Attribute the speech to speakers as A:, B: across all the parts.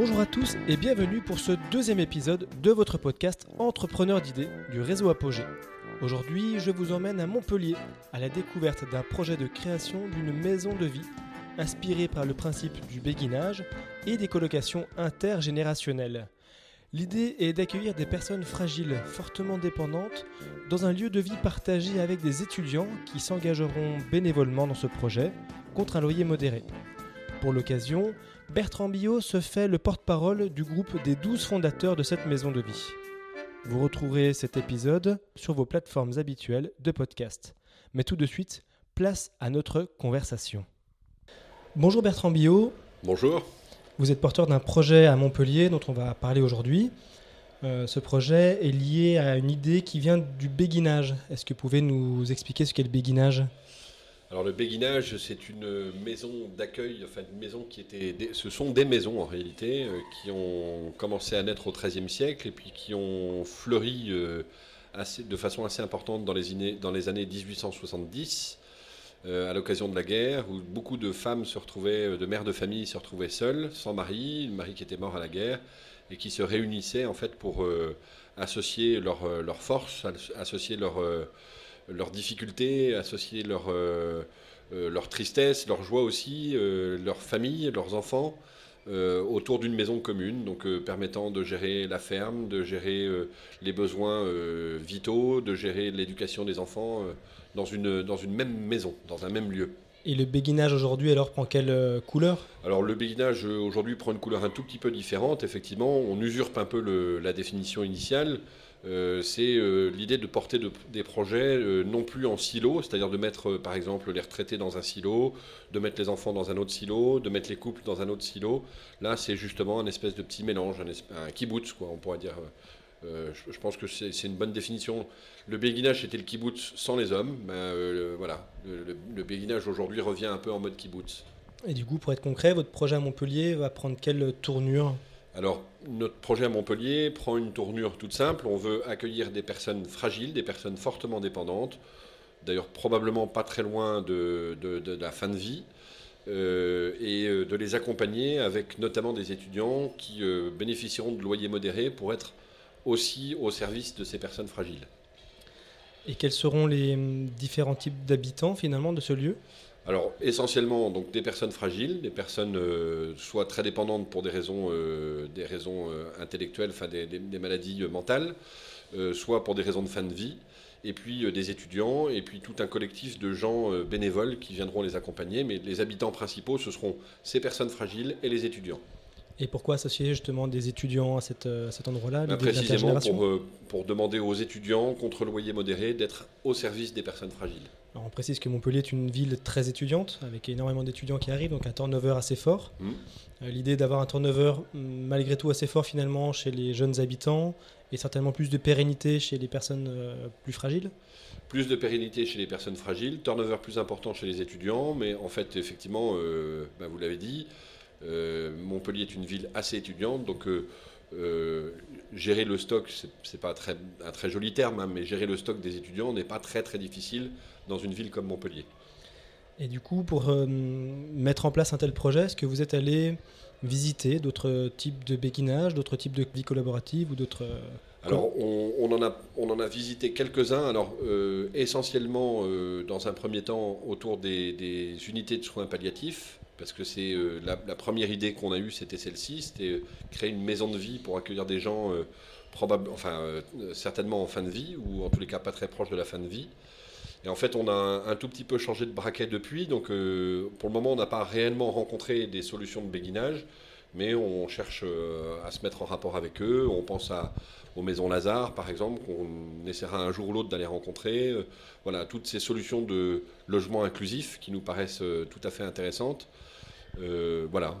A: Bonjour à tous et bienvenue pour ce deuxième épisode de votre podcast Entrepreneur d'idées du réseau Apogée. Aujourd'hui, je vous emmène à Montpellier à la découverte d'un projet de création d'une maison de vie inspirée par le principe du béguinage et des colocations intergénérationnelles. L'idée est d'accueillir des personnes fragiles, fortement dépendantes, dans un lieu de vie partagé avec des étudiants qui s'engageront bénévolement dans ce projet contre un loyer modéré. Pour l'occasion, Bertrand Billot se fait le porte-parole du groupe des 12 fondateurs de cette maison de vie. Vous retrouverez cet épisode sur vos plateformes habituelles de podcast. Mais tout de suite, place à notre conversation. Bonjour Bertrand Billot.
B: Bonjour.
A: Vous êtes porteur d'un projet à Montpellier dont on va parler aujourd'hui. Euh, ce projet est lié à une idée qui vient du béguinage. Est-ce que vous pouvez nous expliquer ce qu'est le béguinage?
B: Alors le béguinage, c'est une maison d'accueil, enfin une maison qui était, ce sont des maisons en réalité euh, qui ont commencé à naître au XIIIe siècle et puis qui ont fleuri euh, de façon assez importante dans les, années, dans les années 1870 euh, à l'occasion de la guerre où beaucoup de femmes se retrouvaient, de mères de famille se retrouvaient seules, sans mari, le mari qui était mort à la guerre et qui se réunissaient en fait pour associer leurs leur forces, associer leur leurs difficultés, associer leur, euh, euh, leur tristesse, leur joie aussi, euh, leur famille, leurs enfants. autour d'une maison commune, donc permettant de gérer la ferme, de gérer les besoins vitaux, de gérer l'éducation des enfants dans, une, dans une même maison, dans un même lieu.
A: Et le béguinage aujourd'hui alors prend quelle couleur?
B: Alors le béguinage aujourd'hui prend une couleur un tout petit peu différente, effectivement, on usurpe un peu le, la définition initiale. Euh, c'est euh, l'idée de porter des projets euh, non plus en silo, c'est-à-dire de mettre par exemple les retraités dans un silo, de mettre les enfants dans un autre silo, de mettre les couples dans un autre silo. Là, c'est justement un espèce de petit mélange, un, kibbutz, quoi, on pourrait dire. Je, pense que c'est une bonne définition. Le béguinage, c'était le kibbutz sans les hommes. Ben, voilà, le, le béguinage aujourd'hui revient un peu en mode kibbutz.
A: Et du coup, pour être concret, votre projet à Montpellier va prendre quelle tournure?
B: Alors, notre projet à Montpellier prend une tournure toute simple. On veut accueillir des personnes fragiles, des personnes fortement dépendantes, d'ailleurs probablement pas très loin de, la fin de vie, euh, et euh, de les accompagner avec notamment des étudiants qui euh, bénéficieront de loyers modérés pour être aussi au service de ces personnes fragiles.
A: Et quels seront les hum, différents types d'habitants finalement de ce lieu?
B: Alors essentiellement donc des personnes fragiles, des personnes euh, soit très dépendantes pour des raisons, euh, des raisons euh, intellectuelles, enfin des, maladies mentales, soit pour des raisons de fin de vie, et puis des étudiants, et puis tout un collectif de gens bénévoles qui viendront les accompagner. Mais les habitants principaux, ce seront ces personnes fragiles et les étudiants.
A: Et pourquoi associer justement des étudiants à, cet endroit-là
B: bah, Précisément pour, pour demander aux étudiants, contre loyer modéré, d'être au service des personnes fragiles
A: on précise que Montpellier est une ville très étudiante, avec énormément d'étudiants qui arrivent, donc un turnover assez fort. Mmh. Euh, l'idée d'avoir un turnover malgré tout assez fort finalement chez les jeunes habitants et certainement plus de pérennité chez les personnes euh, plus fragiles
B: plus de pérennité chez les personnes fragiles, turnover plus important chez les étudiants, mais en fait, effectivement, euh, bah, vous l'avez dit, Montpellier est une ville assez étudiante, donc gérer le stock, c'est pas très, un très joli terme, hein, mais gérer le stock des étudiants n'est pas très très difficile dans une ville comme Montpellier.
A: Et du coup, pour euh, mettre en place un tel projet, est-ce que vous êtes allé visiter d'autres types de béguinage, d'autres types de vie collaborative ou d'autres... Euh,
B: alors, on, en a, on en a visité quelques-uns. Alors, euh, essentiellement, dans un premier temps, autour des, unités de soins palliatifs, parce que c'est la, première idée qu'on a eue, c'était celle-ci, c'était créer une maison de vie pour accueillir des gens, probable, enfin, certainement en fin de vie, ou en tous les cas pas très proches de la fin de vie. Et en fait, on a un, tout petit peu changé de braquet depuis. Donc, euh, pour le moment, on n'a pas réellement rencontré des solutions de béguinage, mais on cherche euh, à se mettre en rapport avec eux. On pense aux maisons Lazare, par exemple, qu'on essaiera un jour ou l'autre d'aller rencontrer. Euh, voilà, toutes ces solutions de logement inclusif qui nous paraissent tout à fait intéressantes. Voilà,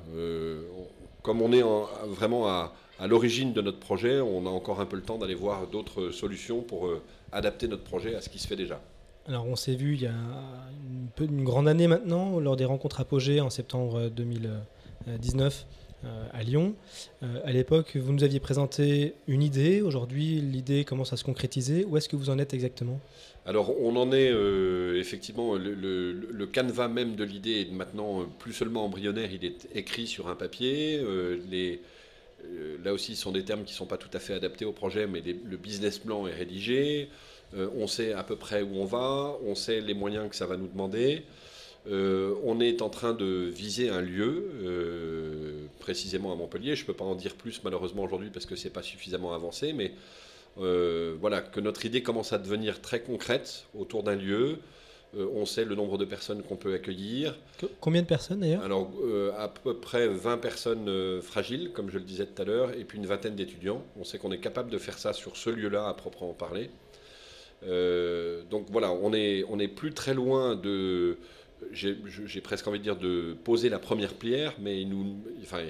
B: comme on est vraiment à, l'origine de notre projet, on a encore un peu le temps d'aller voir d'autres solutions pour adapter notre projet à ce qui se fait déjà.
A: Alors on s'est vu il y a une, grande année maintenant, lors des rencontres apogées en septembre 2019 euh, à Lyon. Euh, à l'époque, vous nous aviez présenté une idée. Aujourd'hui, l'idée commence à se concrétiser. Où est-ce que vous en êtes exactement?
B: Alors, on en est euh, effectivement. Le, canevas même de l'idée est maintenant plus seulement embryonnaire, il est écrit sur un papier. là aussi, ce sont des termes qui ne sont pas tout à fait adaptés au projet, mais le business plan est rédigé. on sait à peu près où on va, on sait les moyens que ça va nous demander. On est en train de viser un lieu, précisément à Montpellier. Je ne peux pas en dire plus malheureusement aujourd'hui parce que ce n'est pas suffisamment avancé, mais euh, voilà, que notre idée commence à devenir très concrète autour d'un lieu. Euh, on sait le nombre de personnes qu'on peut accueillir.
A: Combien de personnes d'ailleurs?
B: Alors, euh, à peu près 20 personnes fragiles, comme je le disais tout à l'heure, et puis une vingtaine d'étudiants. On sait qu'on est capable de faire ça sur ce lieu-là, à proprement parler. donc voilà, on n'est on est plus très loin de. J'ai presque envie de dire de poser la première pierre, mais nous, enfin,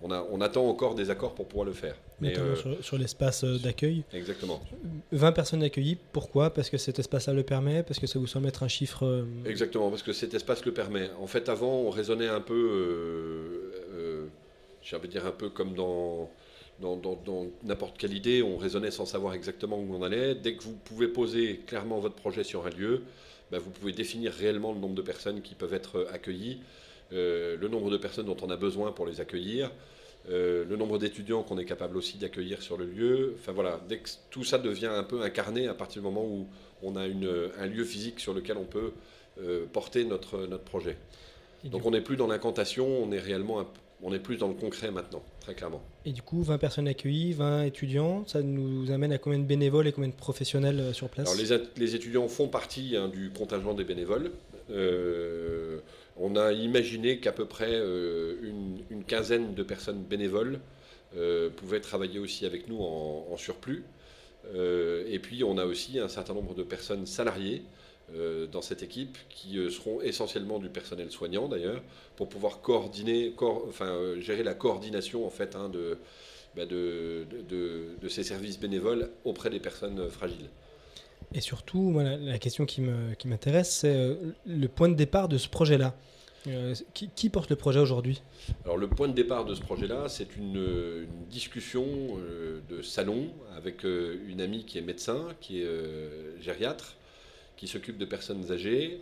B: on, attend encore des accords pour pouvoir le faire.
A: Mais euh, sur, l'espace euh, d'accueil.
B: Exactement.
A: 20 personnes accueillies, pourquoi? Parce que cet espace-là le permet? Parce que ça vous semble être un chiffre euh,
B: Exactement, parce que cet espace le permet. En fait, avant, on raisonnait un peu, j'ai envie de dire un peu comme dans dans, n'importe quelle idée, on raisonnait sans savoir exactement où on allait. Dès que vous pouvez poser clairement votre projet sur un lieu, ben, vous pouvez définir réellement le nombre de personnes qui peuvent être accueillies. Euh, le nombre de personnes dont on a besoin pour les accueillir, euh, le nombre d'étudiants qu'on est capable aussi d'accueillir sur le lieu. Enfin voilà, dès que tout ça devient un peu incarné à partir du moment où on a un lieu physique sur lequel on peut euh, porter notre, notre projet. Donc on n'est plus dans l'incantation, on est réellement on est plus dans le concret maintenant, très clairement.
A: Et du coup, 20 personnes accueillies, 20 étudiants, ça nous amène à combien de bénévoles et combien de professionnels sur place?
B: Alors les, étudiants font partie hein, du contingent des bénévoles. Euh, on a imaginé qu'à peu près euh, une, quinzaine de personnes bénévoles euh, pouvaient travailler aussi avec nous en, surplus. Euh, et puis on a aussi un certain nombre de personnes salariées dans cette équipe qui seront essentiellement du personnel soignant d'ailleurs pour pouvoir coordonner, enfin, gérer la coordination en fait hein, bah, de, de, ces services bénévoles auprès des personnes fragiles.
A: Et surtout, la question qui m'intéresse, c'est le point de départ de ce projet-là. Euh, qui, porte le projet aujourd'hui?
B: Alors le point de départ de ce projet-là, c'est une, discussion euh, de salon avec euh, une amie qui est médecin, qui est gériatre, qui s'occupe de personnes âgées,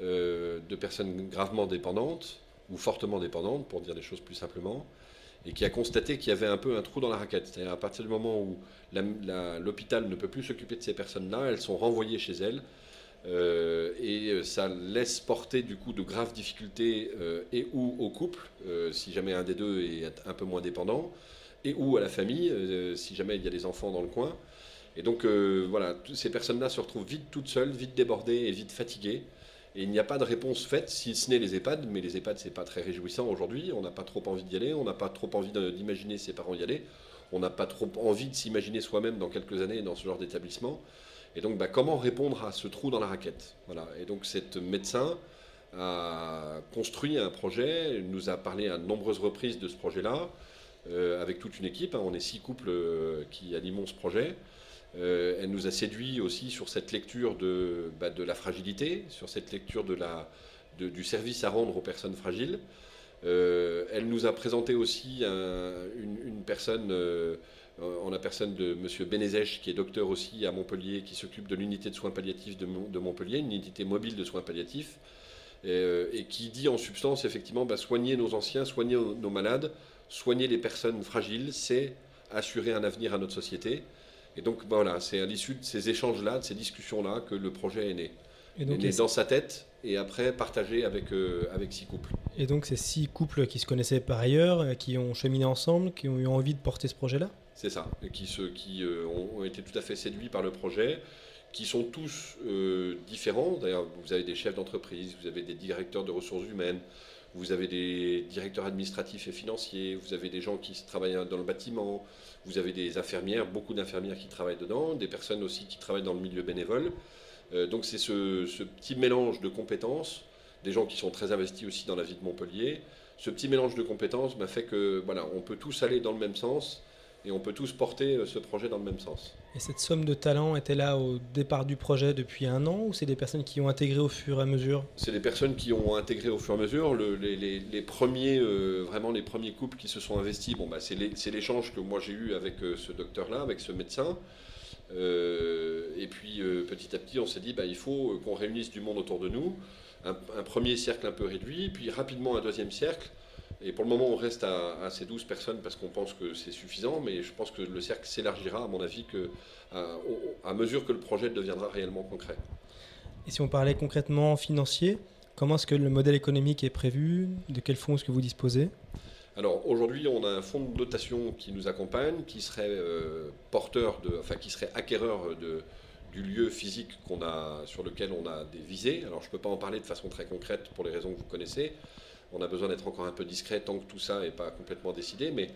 B: de personnes gravement dépendantes ou fortement dépendantes, pour dire les choses plus simplement, et qui a constaté qu'il y avait un peu un trou dans la raquette. C'est-à-dire à partir du moment où l'hôpital ne peut plus s'occuper de ces personnes-là, elles sont renvoyées chez elles euh, et euh, ça laisse porter du coup de graves difficultés euh, et ou au couple, si jamais un des deux est un peu moins dépendant, et ou à la famille, si jamais il y a des enfants dans le coin. Et donc voilà, ces personnes-là se retrouvent vite toutes seules, vite débordées et vite fatiguées. Et il n'y a pas de réponse faite, si ce n'est les EHPAD, mais les EHPAD, c'est pas très réjouissant aujourd'hui. On n'a pas trop envie d'y aller, on n'a pas trop envie d'imaginer ses parents y aller, on n'a pas trop envie de s'imaginer soi-même dans quelques années dans ce genre d'établissement. Et donc, bah, comment répondre à ce trou dans la raquette? Voilà. Et donc, cette médecin a construit un projet, nous a parlé à nombreuses reprises de ce projet-là, euh, avec toute une équipe. Hein. on est six couples euh, qui animons ce projet. Euh, elle nous a séduit aussi sur cette lecture de, bah, de la fragilité, sur cette lecture du service à rendre aux personnes fragiles. elle nous a présenté aussi une, personne en la personne de M. Benezech, qui est docteur aussi à Montpellier, qui s'occupe de l'unité de soins palliatifs de, Montpellier, une unité mobile de soins palliatifs, euh, et, qui dit en substance, effectivement, bah, soigner nos anciens, soigner nos malades, soigner les personnes fragiles, c'est assurer un avenir à notre société. Et donc bah, voilà, c'est à l'issue de ces échanges-là, de ces discussions-là, que le projet est né. Et donc, est dans sa tête et après partagé avec, euh, avec six couples.
A: Et donc ces six couples qui se connaissaient par ailleurs, euh, qui ont cheminé ensemble, qui ont eu envie de porter ce projet-là?
B: C'est ça, et qui, qui euh, ont, été tout à fait séduits par le projet, qui sont tous euh, différents. D'ailleurs, vous avez des chefs d'entreprise, vous avez des directeurs de ressources humaines, vous avez des directeurs administratifs et financiers, vous avez des gens qui travaillent dans le bâtiment, vous avez des infirmières, beaucoup d'infirmières qui travaillent dedans, des personnes aussi qui travaillent dans le milieu bénévole. Euh, donc c'est ce, petit mélange de compétences, des gens qui sont très investis aussi dans la vie de Montpellier. Ce petit mélange de compétences m'a fait que voilà, on peut tous aller dans le même sens et on peut tous porter euh, ce projet dans le même sens.
A: Et cette somme de talents était là au départ du projet depuis un an ou c'est des personnes qui ont intégré au fur et à mesure?
B: C'est des personnes qui ont intégré au fur et à mesure. les, premiers, euh, vraiment les premiers couples qui se sont investis, bon, bah, c'est l'échange que moi j'ai eu avec euh, ce docteur-là, avec ce médecin. et puis petit à petit, on s'est dit, bah, il faut qu'on réunisse du monde autour de nous. Un, un, premier cercle un peu réduit, puis rapidement un deuxième cercle Et pour le moment, on reste à, ces 12 personnes parce qu'on pense que c'est suffisant, mais je pense que le cercle s'élargira, à mon avis, que, à, mesure que le projet deviendra réellement concret.
A: Et si on parlait concrètement financier, comment est-ce que le modèle économique est prévu? De quels fonds est-ce que vous disposez?
B: Alors aujourd'hui, on a un fonds de dotation qui nous accompagne, qui serait euh, porteur de, enfin qui serait acquéreur de, du lieu physique qu'on a, sur lequel on a des visées. Alors je ne peux pas en parler de façon très concrète pour les raisons que vous connaissez. On a besoin d'être encore un peu discret tant que tout ça n'est pas complètement décidé, mais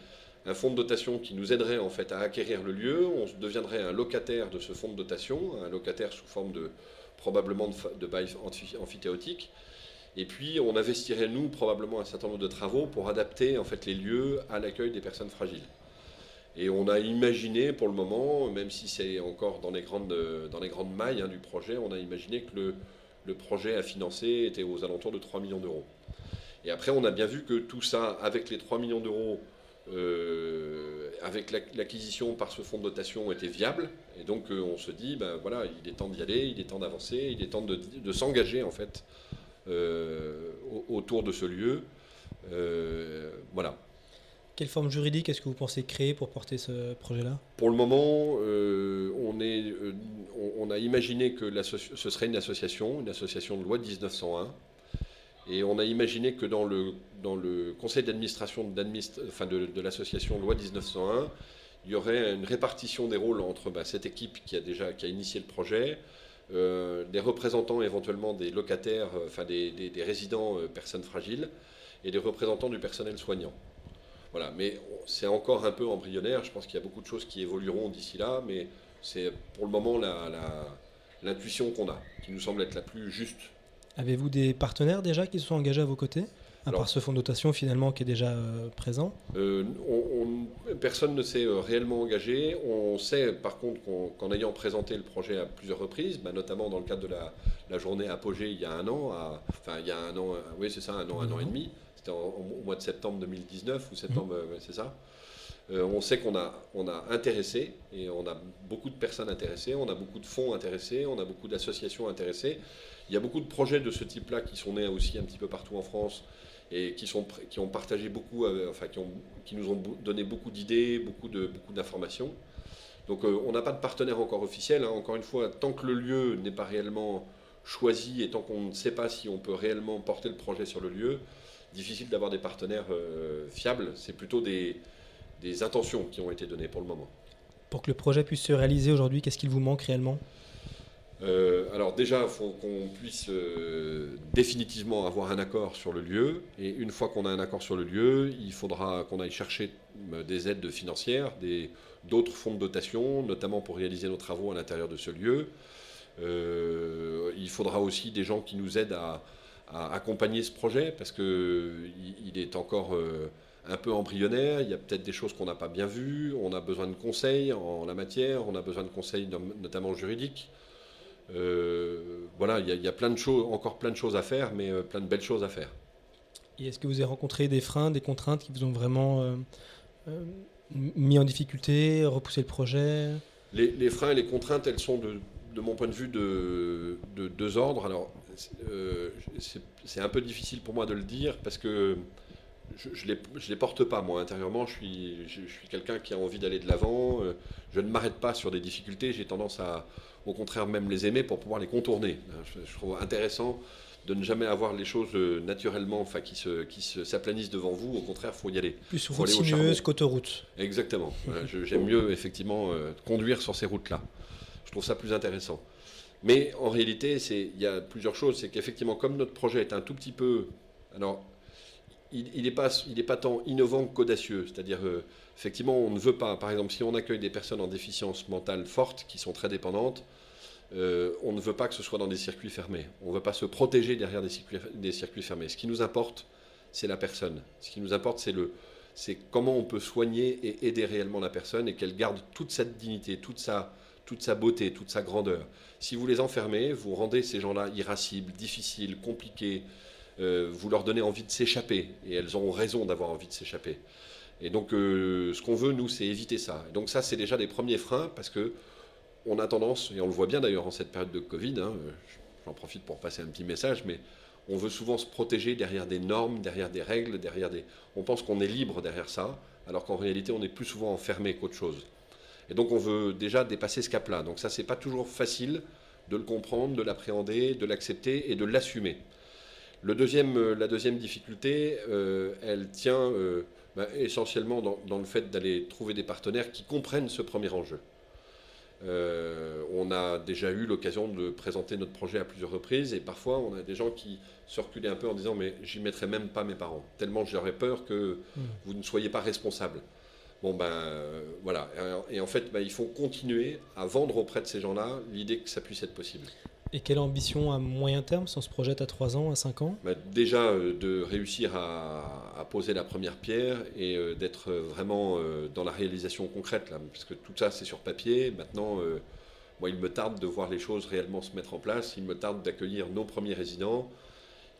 B: un fonds de dotation qui nous aiderait en fait à acquérir le lieu. On deviendrait un locataire de ce fonds de dotation, un locataire sous forme de probablement de, bail amphithéotique. Et puis, on investirait, nous, probablement un certain nombre de travaux pour adapter en fait, les lieux à l'accueil des personnes fragiles. Et on a imaginé, pour le moment, même si c'est encore dans les grandes, dans les mailles hein, du projet, on a imaginé que le, le, projet à financer était aux alentours de 3 millions d'euros. Et après, on a bien vu que tout ça, avec les 3 millions d'euros, euh, avec l'acquisition par ce fonds de dotation, était viable. Et donc, euh, on se dit, ben voilà, il est temps d'y aller, il est temps d'avancer, il est temps de, de s'engager, en fait, euh, autour de ce lieu. Voilà.
A: Quelle forme juridique est-ce que vous pensez créer pour porter ce projet-là?
B: Pour le moment, euh, on, est, on, a imaginé que ce serait une association, une association de loi de 1901. Et on a imaginé que dans le, conseil d'administration de, l'association loi 1901, il y aurait une répartition des rôles entre bah, cette équipe qui a déjà qui a initié le projet, euh, des représentants éventuellement des locataires, euh, enfin des, résidents euh, personnes fragiles, et des représentants du personnel soignant. Voilà, mais c'est encore un peu embryonnaire. Je pense qu'il y a beaucoup de choses qui évolueront d'ici là, mais c'est pour le moment l'intuition qu'on a, qui nous semble être la plus juste.
A: Avez-vous des partenaires déjà qui se sont engagés à vos côtés à part ce fonds de dotation finalement qui est déjà euh, présent?
B: Euh, Personne ne s'est euh, réellement engagé. On sait par contre qu'en ayant présenté le projet à plusieurs reprises, bah, notamment dans le cadre de la, journée apogée il y a un an, enfin il y a un an, oui c'est ça, un an, un an et demi, c'était au mois de septembre 2019 ou septembre, mhm. c'est ça. On sait qu'on a, intéressé, et on a beaucoup de personnes intéressées, on a beaucoup de fonds intéressés, on a beaucoup d'associations intéressées. Il y a beaucoup de projets de ce type-là qui sont nés aussi un petit peu partout en France et qui, ont partagé beaucoup, euh, enfin qui, nous ont donné beaucoup d'idées, beaucoup, d'informations. Donc euh, on n'a pas de partenaire encore officiel. Hein. Encore une fois, tant que le lieu n'est pas réellement choisi et tant qu'on ne sait pas si on peut réellement porter le projet sur le lieu, difficile d'avoir des partenaires euh, fiables. C'est plutôt des, des intentions qui ont été données pour le moment.
A: Pour que le projet puisse se réaliser aujourd'hui, qu'est-ce qu'il vous manque réellement?
B: Euh, alors déjà, il faut qu'on puisse euh, définitivement avoir un accord sur le lieu. Et une fois qu'on a un accord sur le lieu, il faudra qu'on aille chercher euh, des aides financières, d'autres fonds de dotation, notamment pour réaliser nos travaux à l'intérieur de ce lieu. il faudra aussi des gens qui nous aident à, accompagner ce projet parce qu'il il est encore un peu embryonnaire. Il y a peut-être des choses qu'on n'a pas bien vues. On a besoin de conseils en la matière. On a besoin de conseils notamment juridiques. Euh, voilà, il y, a plein de choses, encore plein de choses à faire, mais euh, plein de belles choses à faire.
A: Et est-ce que vous avez rencontré des freins, des contraintes qui vous ont vraiment euh, mis en difficulté, repoussé le projet?
B: Les, freins et les contraintes, elles sont de, mon point de vue de, deux ordres. Alors, c'est un peu difficile pour moi de le dire parce que je ne les, les, porte pas, moi, intérieurement. Je suis, je suis quelqu'un qui a envie d'aller de l'avant. Je ne m'arrête pas sur des difficultés. J'ai tendance à, au contraire même les aimer pour pouvoir les contourner. Je, trouve intéressant de ne jamais avoir les choses euh, naturellement, enfin qui se qui s'aplanissent devant vous. Au contraire, faut y aller.
A: Plus route sinueuse qu'autoroute.
B: Exactement. J'aime mieux effectivement euh, conduire sur ces routes-là. Je trouve ça plus intéressant. Mais en réalité, il y a plusieurs choses. C'est qu'effectivement, comme notre projet est un tout petit peu, alors il n'est pas, il pas tant innovant qu'audacieux. C'est-à-dire, euh, effectivement, on ne veut pas, par exemple, si on accueille des personnes en déficience mentale forte, qui sont très dépendantes, euh, on ne veut pas que ce soit dans des circuits fermés. On ne veut pas se protéger derrière des circuits, des circuits fermés. Ce qui nous importe, c'est la personne. Ce qui nous importe, c'est le, c'est comment on peut soigner et aider réellement la personne et qu'elle garde toute sa dignité, toute sa, toute sa beauté, toute sa grandeur. Si vous les enfermez, vous rendez ces gens-là irascibles, difficiles, compliqués. Euh, vous leur donnez envie de s'échapper et elles ont raison d'avoir envie de s'échapper. Et donc, euh, ce qu'on veut, nous, c'est éviter ça. Et donc, ça, c'est déjà des premiers freins parce que on a tendance, et on le voit bien d'ailleurs en cette période de Covid, hein, j'en profite pour passer un petit message, mais on veut souvent se protéger derrière des normes, derrière des règles, derrière des. On pense qu'on est libre derrière ça, alors qu'en réalité, on est plus souvent enfermé qu'autre chose. Et donc, on veut déjà dépasser ce cap-là. Donc, ça, c'est pas toujours facile de le comprendre, de l'appréhender, de l'accepter et de l'assumer. Le deuxième, euh, la deuxième difficulté, euh, elle tient euh, bah, essentiellement dans, dans, le fait d'aller trouver des partenaires qui comprennent ce premier enjeu. on a déjà eu l'occasion de présenter notre projet à plusieurs reprises et parfois on a des gens qui se reculaient un peu en disant mais j'y mettrai même pas mes parents, tellement j'aurais peur que mmh. vous ne soyez pas responsable. Bon ben voilà, et en fait ben, il faut continuer à vendre auprès de ces gens-là l'idée que ça puisse être possible.
A: Et quelle ambition à moyen terme, si on se projette à 3 ans, à 5 ans?
B: Bah, Déjà euh, de réussir à, poser la première pierre et euh, d'être vraiment euh, dans la réalisation concrète, là, parce que tout ça c'est sur papier. Maintenant, moi il me tarde de voir les choses réellement se mettre en place, il me tarde d'accueillir nos premiers résidents,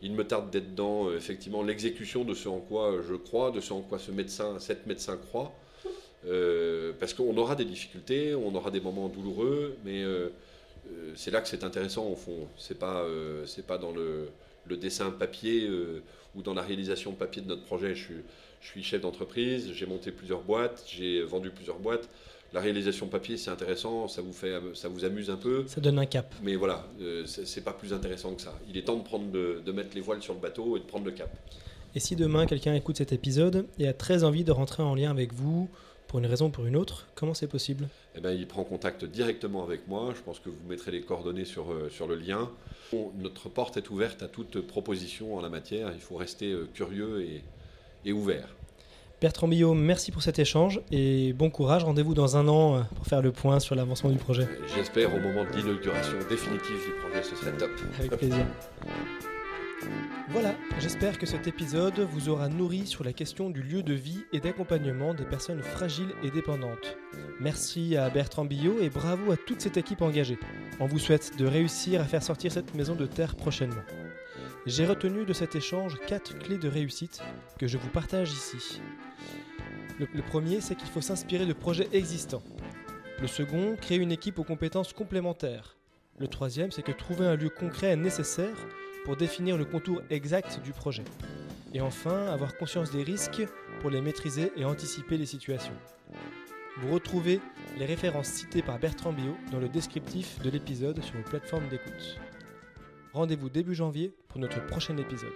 B: il me tarde d'être dans effectivement l'exécution de ce en quoi je crois, de ce en quoi ce médecin, cette médecin croit. parce qu'on aura des difficultés, on aura des moments douloureux, mais c'est là que c'est intéressant au fond. C'est pas, euh, c'est pas dans le, dessin papier euh, ou dans la réalisation papier de notre projet. Je suis, je suis chef d'entreprise, j'ai monté plusieurs boîtes, j'ai vendu plusieurs boîtes. La réalisation papier, c'est intéressant, ça vous, fait, ça vous amuse un peu.
A: Ça donne un cap.
B: Mais voilà, c'est pas plus intéressant que ça. Il est temps de, prendre de mettre les voiles sur le bateau et de prendre le cap.
A: Et si demain quelqu'un écoute cet épisode et a très envie de rentrer en lien avec vous, pour une raison ou pour une autre, comment c'est possible?
B: Eh ben, Il prend contact directement avec moi. Je pense que vous mettrez les coordonnées sur, euh, sur le lien. notre porte est ouverte à toute proposition en la matière. Il faut rester euh, curieux et, et ouvert.
A: Bertrand Billot, merci pour cet échange et bon courage. Rendez-vous dans un an euh, pour faire le point sur l'avancement du projet.
B: J'espère au moment de l'inauguration définitive du projet, ce serait top.
A: Avec plaisir. Voilà, j'espère que cet épisode vous aura nourri sur la question du lieu de vie et d'accompagnement des personnes fragiles et dépendantes. Merci à Bertrand Billot et bravo à toute cette équipe engagée. On vous souhaite de réussir à faire sortir cette maison de terre prochainement. J'ai retenu de cet échange quatre clés de réussite que je vous partage ici. Le, le premier, c'est qu'il faut s'inspirer de projets existants. Le second, créer une équipe aux compétences complémentaires. Le troisième, c'est que trouver un lieu concret est nécessaire pour définir le contour exact du projet. Et enfin, avoir conscience des risques pour les maîtriser et anticiper les situations. Vous retrouvez les références citées par Bertrand Bio dans le descriptif de l'épisode sur vos plateformes d'écoute. Rendez-vous début janvier pour notre prochain épisode.